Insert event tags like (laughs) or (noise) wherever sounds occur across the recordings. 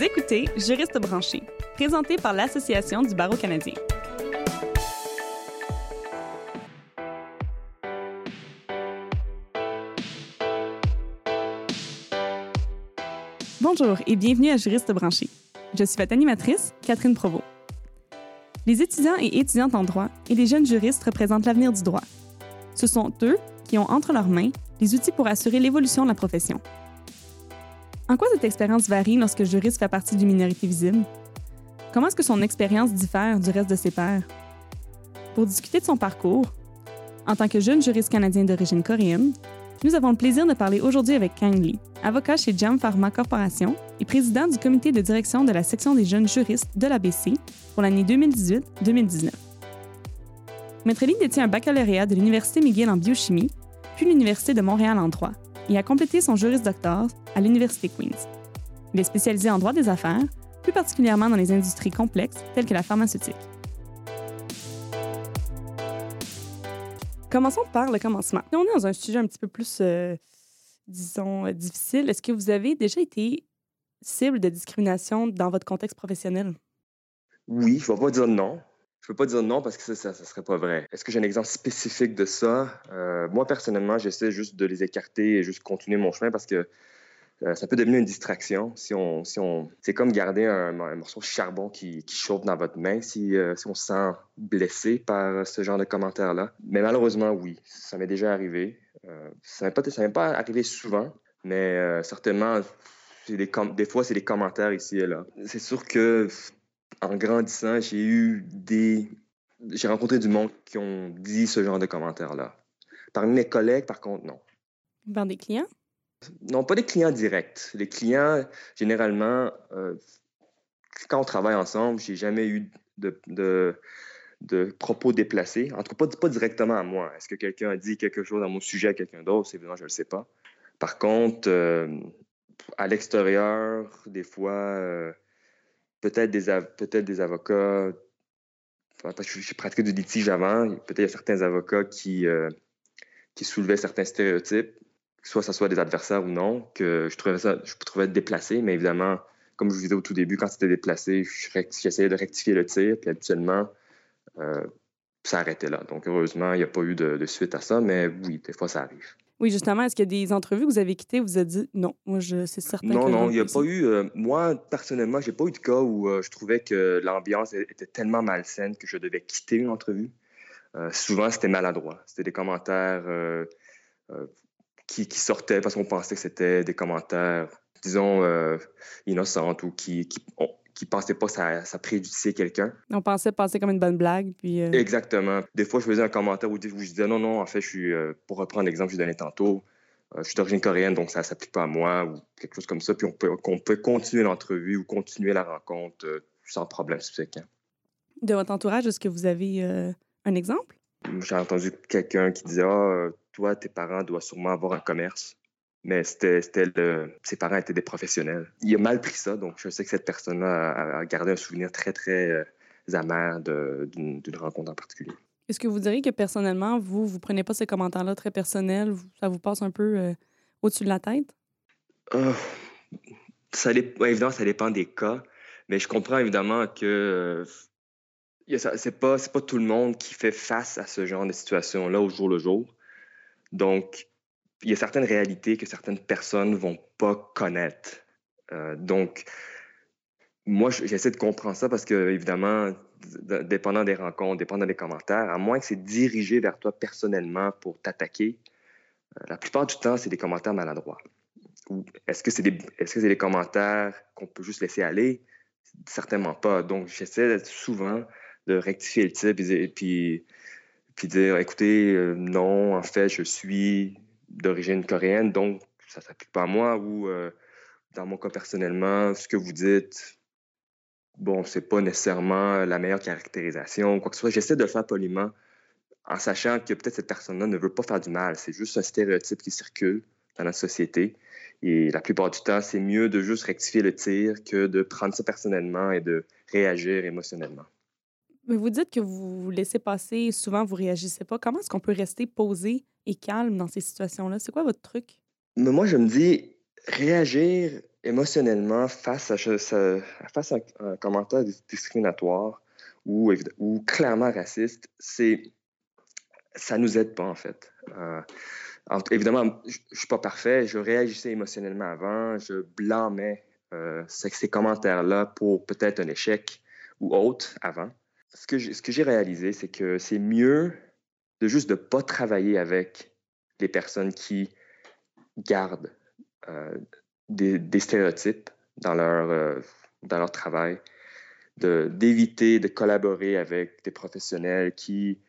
Vous écoutez Juriste branché, présenté par l'Association du barreau canadien. Bonjour et bienvenue à Juriste branché. Je suis votre animatrice, Catherine Provost. Les étudiants et étudiantes en droit et les jeunes juristes représentent l'avenir du droit. Ce sont eux qui ont entre leurs mains les outils pour assurer l'évolution de la profession. En quoi cette expérience varie lorsque le juriste fait partie d'une minorité visible? Comment est-ce que son expérience diffère du reste de ses pairs? Pour discuter de son parcours, en tant que jeune juriste canadien d'origine coréenne, nous avons le plaisir de parler aujourd'hui avec Kang Lee, avocat chez Jam Pharma Corporation et président du comité de direction de la section des jeunes juristes de l'ABC pour l'année 2018-2019. Maître Lee détient un baccalauréat de l'Université McGill en biochimie, puis l'Université de Montréal en droit, et a complété son Juris Doctor à l'Université Queen's. Il est spécialisé en droit des affaires, plus particulièrement dans les industries complexes telles que la pharmaceutique. Commençons par le commencement. on est dans un sujet un petit peu plus, euh, disons, euh, difficile. Est-ce que vous avez déjà été cible de discrimination dans votre contexte professionnel? Oui, je ne vais pas dire non. Je peux pas dire non parce que ça, ça, serait pas vrai. Est-ce que j'ai un exemple spécifique de ça? Euh, moi, personnellement, j'essaie juste de les écarter et juste continuer mon chemin parce que euh, ça peut devenir une distraction. Si on, si on, c'est comme garder un, morceau de charbon qui, chauffe dans votre main si, euh, si on se sent blessé par ce genre de commentaires-là. Mais malheureusement, oui, ça m'est déjà arrivé. ça ne m'est pas, arrivé souvent, mais certainement, des fois, c'est des commentaires ici et là. C'est sûr que en grandissant, j'ai eu des. J'ai rencontré du monde qui ont dit ce genre de commentaires-là. Parmi mes collègues, par contre, non. Par des clients? Non, pas des clients directs. Les clients, généralement, euh, quand on travaille ensemble, j'ai jamais eu de, de, propos déplacés. En tout cas, pas, pas directement à moi. Est-ce que quelqu'un a dit quelque chose à mon sujet à quelqu'un d'autre? Évidemment, je ne le sais pas. Par contre, euh, à l'extérieur, des fois, euh, peut-être des, peut des avocats, parce que j'ai pratiqué du litige avant, peut-être il y a certains avocats qui, euh, qui soulevaient certains stéréotypes, soit ce soit des adversaires ou non, que je trouvais ça, je trouvais déplacé, mais évidemment, comme je vous disais au tout début, quand c'était déplacé, j'essayais de rectifier le tir, puis habituellement, euh, ça arrêtait là. Donc, heureusement, il n'y a pas eu de, suite à ça, mais oui, des fois, ça arrive. Oui, justement, est-ce qu'il y a des entrevues que vous avez quittées, vous vous êtes dit non, moi, je, c'est certain. Non, non, il n'y a pas eu. Euh, moi, personnellement, j'ai pas eu de cas où euh, je trouvais que l'ambiance était tellement malsaine que je devais quitter une entrevue. Euh, souvent, c'était maladroit. C'était des commentaires qui, qui, sortaient parce qu'on pensait que c'était des commentaires, disons, innocents ou qui, qui qui pensaient pas ça, ça préjudiciait quelqu'un. On pensait passer comme une bonne blague. Puis euh, Exactement. Des fois, je faisais un commentaire où, je disais non, non, en fait, je suis, euh, pour reprendre l'exemple que je donnais tantôt, euh, je suis d'origine coréenne, donc ça ne s'applique pas à moi ou quelque chose comme ça. Puis on peut, qu'on peut continuer l'entrevue ou continuer la rencontre sans problème subséquent. De votre entourage, est-ce que vous avez un exemple? J'ai entendu quelqu'un qui disait Ah, toi, tes parents doivent sûrement avoir un commerce mais c'était, le... ses parents étaient des professionnels. Il a mal pris ça, donc je sais que cette personne-là a, gardé un souvenir très, très euh, amer d'une, rencontre en particulier. Est-ce que vous diriez que personnellement, vous, vous prenez pas ces commentaires-là très personnels, ça vous passe un peu euh, au-dessus de la tête? Euh, ça, évidemment, ça dépend des cas, mais je comprends évidemment que c'est pas, c'est pas tout le monde qui fait face à ce genre de situation-là au jour le jour. Donc, il y a certaines réalités que certaines personnes vont pas connaître. Euh, donc, moi, j'essaie de comprendre ça parce que, évidemment, dépendant des rencontres, dépendant des commentaires, à moins que c'est dirigé vers toi personnellement pour t'attaquer, euh, la plupart du temps, c'est des commentaires maladroits. Ou est-ce que c'est des, est-ce que c'est des commentaires qu'on peut juste laisser aller? Certainement pas. Donc, j'essaie souvent de rectifier le type et puis, puis dire, écoutez, euh, non, en fait, je suis d'origine coréenne, donc ça ne s'applique pas à moi. Ou euh, dans mon cas personnellement, ce que vous dites, bon, c'est pas nécessairement la meilleure caractérisation, quoi que ce soit. J'essaie de le faire poliment en sachant que peut-être cette personne-là ne veut pas faire du mal. C'est juste un stéréotype qui circule dans la société. Et la plupart du temps, c'est mieux de juste rectifier le tir que de prendre ça personnellement et de réagir émotionnellement. Mais vous dites que vous laissez passer, souvent vous réagissez pas. Comment est-ce qu'on peut rester posé et calme dans ces situations-là? C'est quoi votre truc? Mais moi, je me dis, réagir émotionnellement, face à, face à un commentaire discriminatoire ou, ou clairement raciste, c'est ça nous aide pas, en fait. Euh, évidemment, je ne suis pas parfait, je réagissais émotionnellement avant, je blâmais euh, ces commentaires-là pour peut-être un échec ou autre avant. Ce que j'ai réalisé, c'est que c'est mieux de juste de pas travailler avec les personnes qui gardent euh, des, stéréotypes dans leur, euh, dans leur travail, d'éviter de, collaborer avec des professionnels qui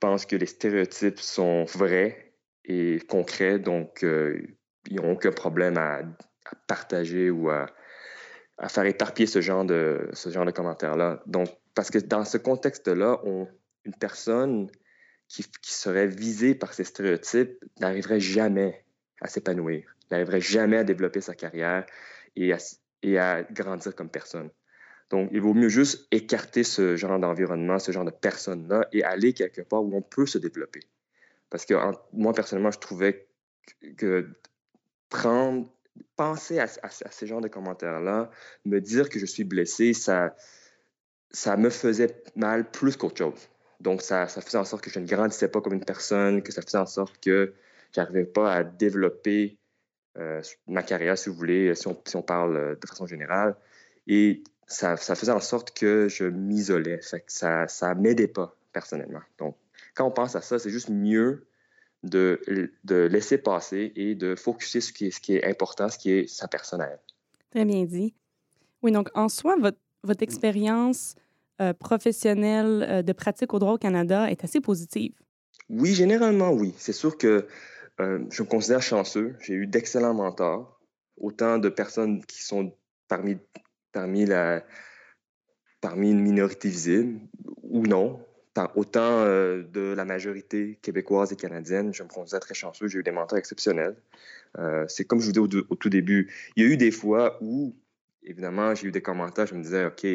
pensent que les stéréotypes sont vrais et concrets, donc euh, ils n'ont aucun problème à, partager ou à, faire éparpiller ce genre de, ce genre de commentaires-là. Donc, parce que dans ce contexte-là, une personne qui, qui, serait visée par ces stéréotypes n'arriverait jamais à s'épanouir, n'arriverait jamais à développer sa carrière et à, et à grandir comme personne. Donc, il vaut mieux juste écarter ce genre d'environnement, ce genre de personnes-là et aller quelque part où on peut se développer. Parce que moi, personnellement, je trouvais que prendre, penser à, ces genres de commentaires-là, me dire que je suis blessé, ça, ça me faisait mal plus qu'autre chose. Donc, ça, ça, faisait en sorte que je ne grandissais pas comme une personne, que ça faisait en sorte que j'arrivais pas à développer euh, ma carrière, si vous voulez, si on, si on parle euh, de façon générale. Et ça, faisait en sorte que je m'isolais. ça ne m'aidait pas personnellement. Donc, quand on pense à ça, c'est juste mieux de, de, laisser passer et de focuser sur ce qui est, ce qui est important, ce qui est sa personnelle. Très bien dit. Oui, donc en soi, votre, votre expérience euh, professionnelle euh, de pratique au droit au Canada est assez positive. Oui, généralement, oui. C'est sûr que euh, je me considère chanceux. J'ai eu d'excellents mentors, autant de personnes qui sont parmi parmi, la, parmi une minorité visible ou non. Autant euh, de la majorité québécoise et canadienne, je me considère très chanceux. J'ai eu des mentors exceptionnels. Euh, c'est comme je vous dis au, tout début, il y a eu des fois où, évidemment, j'ai eu des commentaires, je me disais, OK,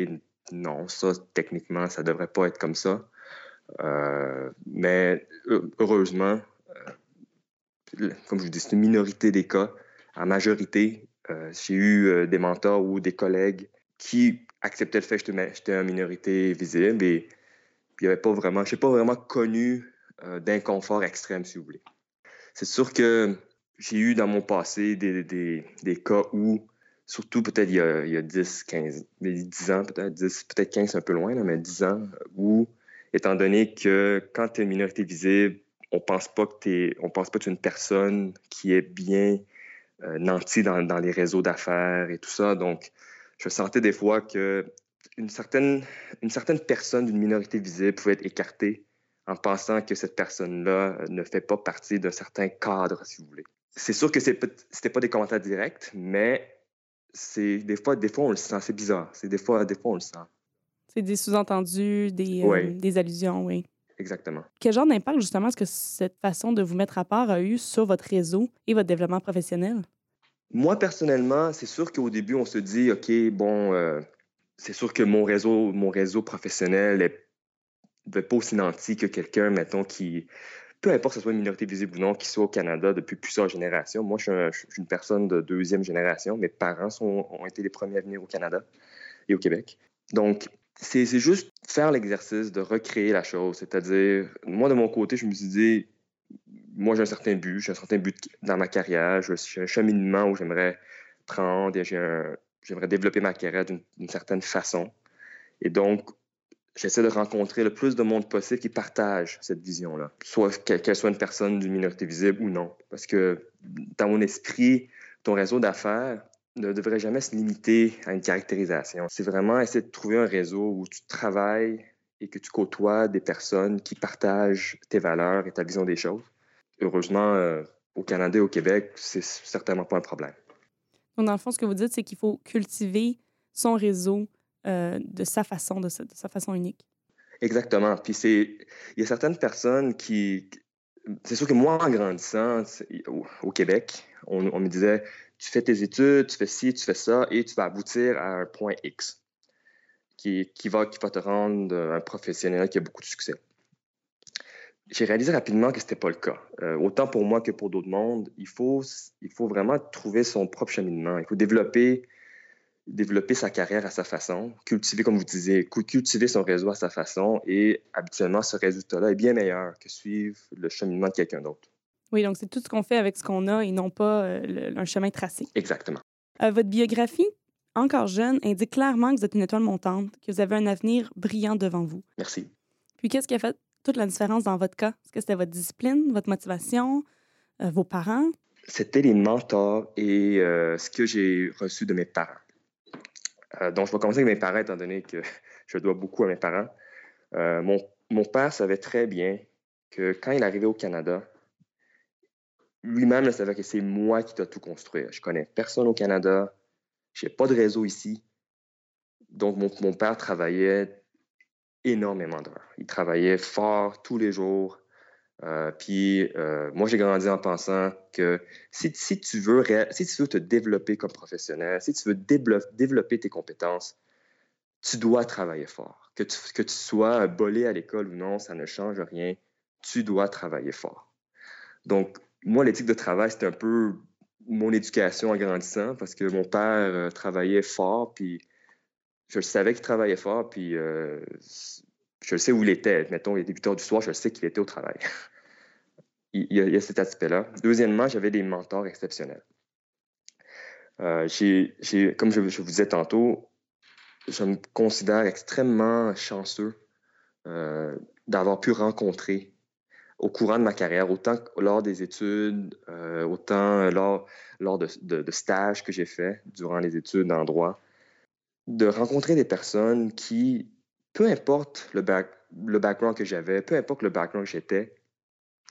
non, ça, techniquement, ça ne devrait pas être comme ça. Euh, mais heureusement, comme je vous dis, c'est une minorité des cas. En majorité, j'ai eu des mentors ou des collègues qui acceptaient le fait que j'étais une minorité visible et il n'y avait pas vraiment, je n'ai pas vraiment connu euh, d'inconfort extrême, si vous voulez. C'est sûr que j'ai eu dans mon passé des, des, des cas où, surtout peut-être il, y a 10, 15, 10 ans, peut-être 10, peut-être 15, un peu loin, mais 10 ans, où, étant donné que quand tu es une minorité visible, on pense pas que tu on pense pas que tu es une personne qui est bien euh, nanti dans, les réseaux d'affaires et tout ça. Donc, je sentais des fois que une certaine, une certaine personne d'une minorité visible pouvait être écartée en pensant que cette personne-là ne fait pas partie d'un certain cadre, si vous voulez. C'est sûr que ce n'était pas des commentaires directs, mais c'est des fois, des fois on le sent, c'est bizarre. C'est des fois, des fois on le sent. C'est des sous-entendus, des, euh, des allusions, oui. Exactement. Quel genre d'impact, justement, est-ce que cette façon de vous mettre à part a eu sur votre réseau et votre développement professionnel? Moi, personnellement, c'est sûr qu'au début, on se dit, OK, bon, euh, c'est sûr que mon réseau, mon réseau professionnel n'est pas aussi nanti que quelqu'un, mettons, qui, peu importe que ce soit une minorité visible ou non, qui soit au Canada depuis plusieurs générations. Moi, je suis, une personne de deuxième génération. Mes parents ont été les premiers à venir au Canada et au Québec. Donc, c'est juste faire l'exercice de recréer la chose. C'est-à-dire, moi, de mon côté, je me suis dit, moi, j'ai un certain but, j'ai un certain but dans ma carrière, j'ai un cheminement où j'aimerais prendre et j'aimerais développer ma carrière d'une certaine façon. Et donc, j'essaie de rencontrer le plus de monde possible qui partage cette vision-là, soit qu'elle soit une personne d'une minorité visible ou non. Parce que dans mon esprit, ton réseau d'affaires, ne devrait jamais se limiter à une caractérisation. C'est vraiment essayer de trouver un réseau où tu travailles et que tu côtoies des personnes qui partagent tes valeurs et ta vision des choses. Heureusement, euh, au Canada et au Québec, c'est certainement pas un problème. Donc, dans le fond, ce que vous dites, c'est qu'il faut cultiver son réseau euh, de sa façon, de sa, façon unique. Exactement. Puis c'est, il y a certaines personnes qui, c'est sûr que moi, en grandissant au, Québec, on, on, me disait, tu fais tes études, tu fais ci, tu fais ça, et tu vas aboutir à un point X qui, qui, va, qui va te rendre un professionnel qui a beaucoup de succès. J'ai réalisé rapidement que ce n'était pas le cas. Euh, autant pour moi que pour d'autres mondes, il faut, il faut vraiment trouver son propre cheminement. Il faut développer, développer sa carrière à sa façon, cultiver, comme vous disiez, cultiver son réseau à sa façon. Et habituellement, ce résultat-là est bien meilleur que suivre le cheminement de quelqu'un d'autre. Oui, donc c'est tout ce qu'on fait avec ce qu'on a et non pas euh, un chemin tracé. Exactement. Euh, votre biographie, encore jeune, indique clairement que vous êtes une étoile montante, que vous avez un avenir brillant devant vous. Merci. Puis qu'est-ce qui a fait toute la différence dans votre cas? Est-ce que c'était votre discipline, votre motivation, euh, vos parents? C'était les mentors et euh, ce que j'ai reçu de mes parents. Euh, donc, je vais commencer avec mes parents, étant donné que (laughs) je dois beaucoup à mes parents. Mon, mon, père savait très bien que quand il arrivait au Canada, lui-même savait que c'est moi qui dois tout construire. Je connais personne au Canada, je n'ai pas de réseau ici. Donc, mon, mon père travaillait énormément d'heures. Il travaillait fort tous les jours. Euh, puis euh, moi, j'ai grandi en pensant que si, si, tu veux, si tu veux te développer comme professionnel, si tu veux développer tes compétences, tu dois travailler fort. Que tu, que tu sois bolé à l'école ou non, ça ne change rien. Tu dois travailler fort. Donc, moi, l'éthique de travail, c'était un peu mon éducation en grandissant parce que mon père euh, travaillait fort, puis je savais qu'il travaillait fort, puis euh, je sais où il était. Mettons, 8 heures du soir, je sais qu'il était au travail. (laughs) il, y a, cet aspect-là. Deuxièmement, j'avais des mentors exceptionnels. Euh, comme je, vous disais tantôt, je me considère extrêmement chanceux euh, d'avoir pu rencontrer au courant de ma carrière, autant lors des études, autant lors, lors de, de stages que j'ai faits durant les études en droit, de rencontrer des personnes qui, peu importe le, le background que j'avais, peu importe le background que j'étais,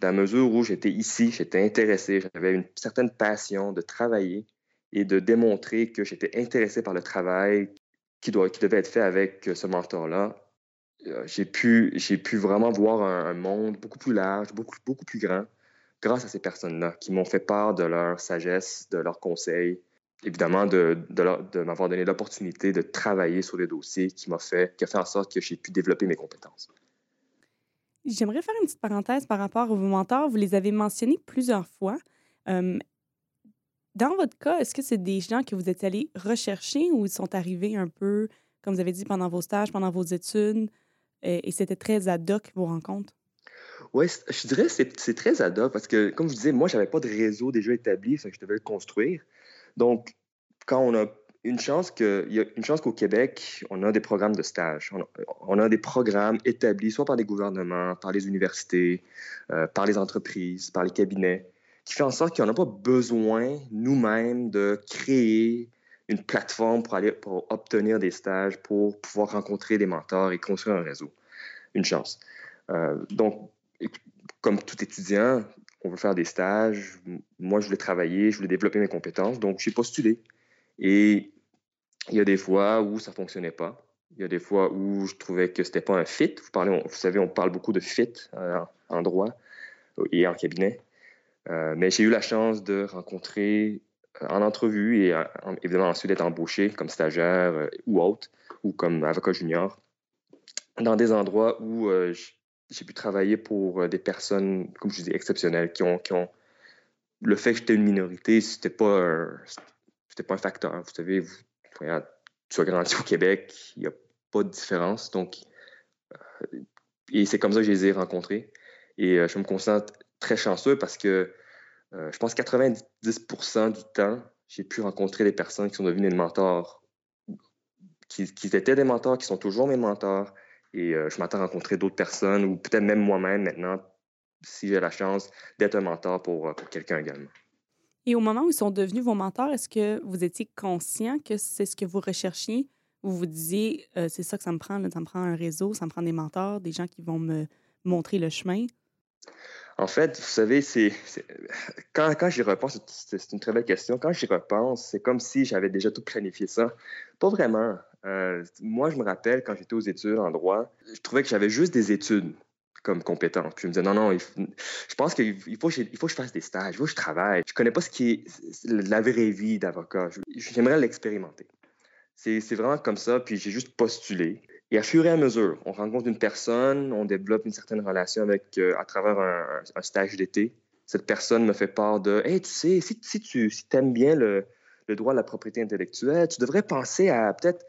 dans la mesure où j'étais ici, j'étais intéressé, j'avais une certaine passion de travailler et de démontrer que j'étais intéressé par le travail qui, doit, qui devait être fait avec ce mentor-là, euh, j'ai pu, pu vraiment voir un, monde beaucoup plus large, beaucoup, beaucoup plus grand, grâce à ces personnes-là qui m'ont fait part de leur sagesse, de leurs conseils, évidemment, de, de, m'avoir donné l'opportunité de travailler sur les dossiers qui m'a fait, qui a fait en sorte que j'ai pu développer mes compétences. J'aimerais faire une petite parenthèse par rapport à vos mentors. Vous les avez mentionnés plusieurs fois. dans votre cas, est-ce que c'est des gens que vous êtes allés rechercher ou ils sont arrivés un peu, comme vous avez dit, pendant vos stages, pendant vos études, et, c'était très ad hoc vos rencontres? Oui, je dirais que c'est très ad hoc parce que, comme je disais, moi, je n'avais pas de réseau déjà établi, ça que je devais le construire. Donc, quand on a une chance que, il y a une chance qu'au Québec, on a des programmes de stage. On a, des programmes établis soit par les gouvernements, par les universités, euh, par les entreprises, par les cabinets, qui fait en sorte qu'on n'a pas besoin nous-mêmes de créer une plateforme pour aller pour obtenir des stages, pour pouvoir rencontrer des mentors et construire un réseau. Une chance. Euh, donc, comme tout étudiant, on veut faire des stages. Moi, je voulais travailler, je voulais développer mes compétences, donc j'ai postulé. Et il y a des fois où ça ne fonctionnait pas. Il y a des fois où je trouvais que ce n'était pas un fit. Vous, parlez, savez, on parle beaucoup de fit euh, en droit et en cabinet. Euh, mais j'ai eu la chance de rencontrer euh, en entrevue et évidemment ensuite d'être embauché comme stagiaire ou autre ou comme avocat junior dans des endroits où j'ai pu travailler pour euh, des personnes, comme je dis, exceptionnelles, qui ont, qui ont... Le fait que j'étais une minorité, c'était pas, pas un facteur. Vous savez, tu as grandi au Québec, il n'y a pas de différence. Donc, euh, et c'est comme ça que je les ai rencontrés. Et euh, je me considère très chanceux parce que je pense que 90 du temps, j'ai pu rencontrer des personnes qui sont devenues des mentors, qui, qui étaient des mentors, qui sont toujours mes mentors, et euh, je m'attends à rencontrer d'autres personnes ou peut-être même moi-même maintenant, si j'ai la chance d'être un mentor pour, euh, pour quelqu'un également. Et au moment où ils sont devenus vos mentors, est-ce que vous étiez conscient que c'est ce que vous recherchiez? Vous vous disiez, euh, c'est ça que ça me prend, ça me prend un réseau, ça me prend des mentors, des gens qui vont me montrer le chemin? En fait, vous savez, c'est quand, quand j'y repense, c'est une très belle question. Quand j'y repense, c'est comme si j'avais déjà tout planifié ça. Pas vraiment. Euh, moi, je me rappelle quand j'étais aux études en droit, je trouvais que j'avais juste des études comme compétence. Puis je me disais, non, non, je pense qu'il faut, il faut que je fasse des stages, il faut que je travaille. Je connais pas ce qui est la vraie vie d'avocat. J'aimerais l'expérimenter. C'est vraiment comme ça, puis j'ai juste postulé. Et à fur et à mesure, on rencontre une personne, on développe une certaine relation avec, euh, à travers un, stage d'été. Cette personne me fait part de Hey, tu sais, si, tu si aimes bien le, le, droit à la propriété intellectuelle, tu devrais penser à peut-être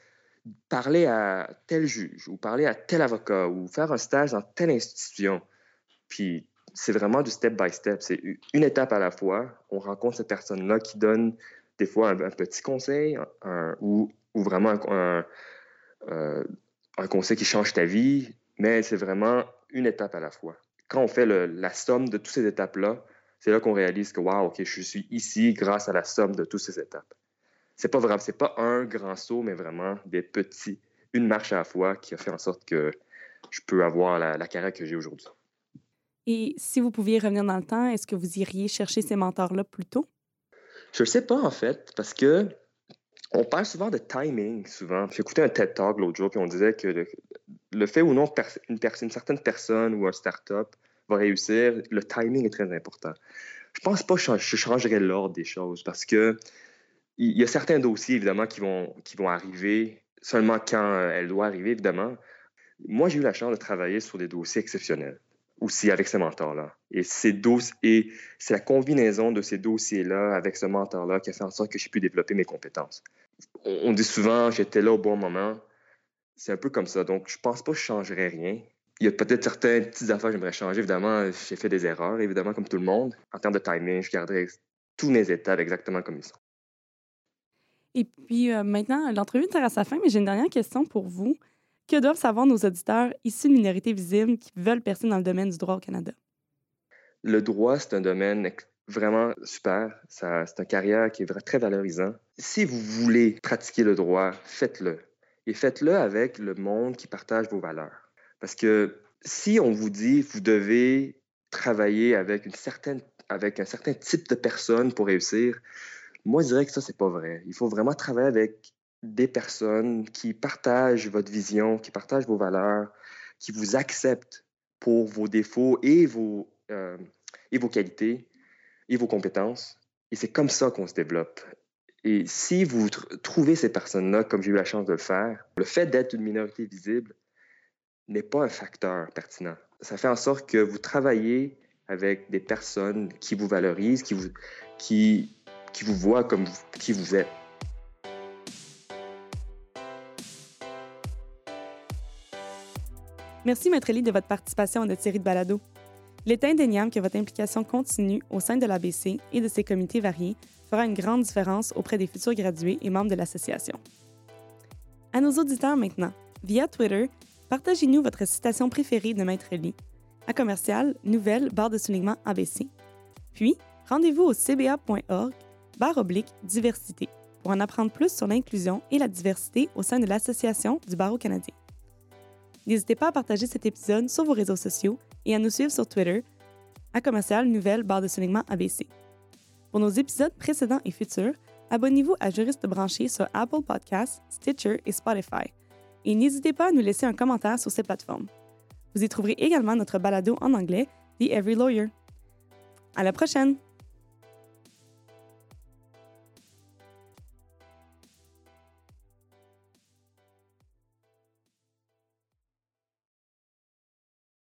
parler à tel juge ou parler à tel avocat ou faire un stage dans telle institution. Puis c'est vraiment du step by step. C'est une étape à la fois. On rencontre cette personne-là qui donne des fois un, petit conseil ou, ou, vraiment un, euh, un conseil qui change ta vie, mais c'est vraiment une étape à la fois. Quand on fait la somme de toutes ces étapes-là, c'est là, qu'on réalise que, wow, OK, je suis ici grâce à la somme de toutes ces étapes. C'est pas vraiment, c'est pas un grand saut, mais vraiment des petits, une marche à la fois qui a fait en sorte que je peux avoir la, la carrière que j'ai aujourd'hui. Et si vous pouviez revenir dans le temps, est-ce que vous iriez chercher ces mentors-là plus tôt? Je ne sais pas, en fait, parce que on parle souvent de timing, souvent. J'ai écouté un TED Talk l'autre jour, puis on disait que le, fait ou non une, une, certaine personne ou un start-up va réussir, le timing est très important. Je pense pas que je changerais l'ordre des choses parce que il y a certains dossiers, évidemment, qui vont, qui vont arriver seulement quand euh, elle doit arriver, évidemment. Moi, j'ai eu la chance de travailler sur des dossiers exceptionnels aussi avec ce mentor-là. Et c'est la combinaison de ces dossiers-là avec ce mentor-là qui a fait en sorte que j'ai pu développer mes compétences. On, dit souvent, j'étais là au bon moment. C'est un peu comme ça. Donc, je pense pas que je changerais rien. Il y a peut-être certaines petites affaires que j'aimerais changer. Évidemment, j'ai fait des erreurs, évidemment, comme tout le monde. En termes de timing, je garderai tous mes étapes exactement comme ils sont. Et puis euh, maintenant, l'entrevue tire à sa fin, mais j'ai une dernière question pour vous. Que doivent savoir nos auditeurs issus de minorités visibles qui veulent percer dans le domaine du droit au Canada? Le droit, c'est un domaine vraiment super. C'est une carrière qui est très valorisant. Si vous voulez pratiquer le droit, faites-le. Et faites-le avec le monde qui partage vos valeurs. Parce que si on vous dit vous devez travailler avec, une certaine, avec un certain type de personnes pour réussir, moi, je dirais que ça, c'est pas vrai. Il faut vraiment travailler avec des personnes qui partagent votre vision, qui partagent vos valeurs, qui vous acceptent pour vos défauts et vos, euh, qualités et vos compétences. Et c'est comme ça qu'on se développe. Et si vous trouvez ces personnes-là, comme j'ai eu la chance de le faire, le fait d'être une minorité visible n'est pas un facteur pertinent. Ça fait en sorte que vous travaillez avec des personnes qui vous valorisent, qui vous, qui, qui vous voient comme qui vous êtes. Merci, Maître Lee, de votre participation à notre série de balados. Il est indéniable que votre implication continue au sein de l'ABC et de ses comités variés fera une grande différence auprès des futurs gradués et membres de l'association. À nos auditeurs maintenant, via Twitter, partagez-nous votre citation préférée de Maître Lee, à commercial nouvelle barre de soulignement ABC. Puis, rendez-vous au cba.org barre oblique diversité pour en apprendre plus sur l'inclusion et la diversité au sein de l'Association du barreau canadien. N'hésitez pas à partager cet épisode sur vos réseaux sociaux et à nous suivre sur Twitter à commercial nouvelle barre de soulignement ABC. Pour nos épisodes précédents et futurs, abonnez-vous à Juriste branché sur Apple Podcasts, Stitcher et Spotify. Et n'hésitez pas à nous laisser un commentaire sur ces plateformes. Vous y trouverez également notre balado en anglais, The Every Lawyer. À la prochaine!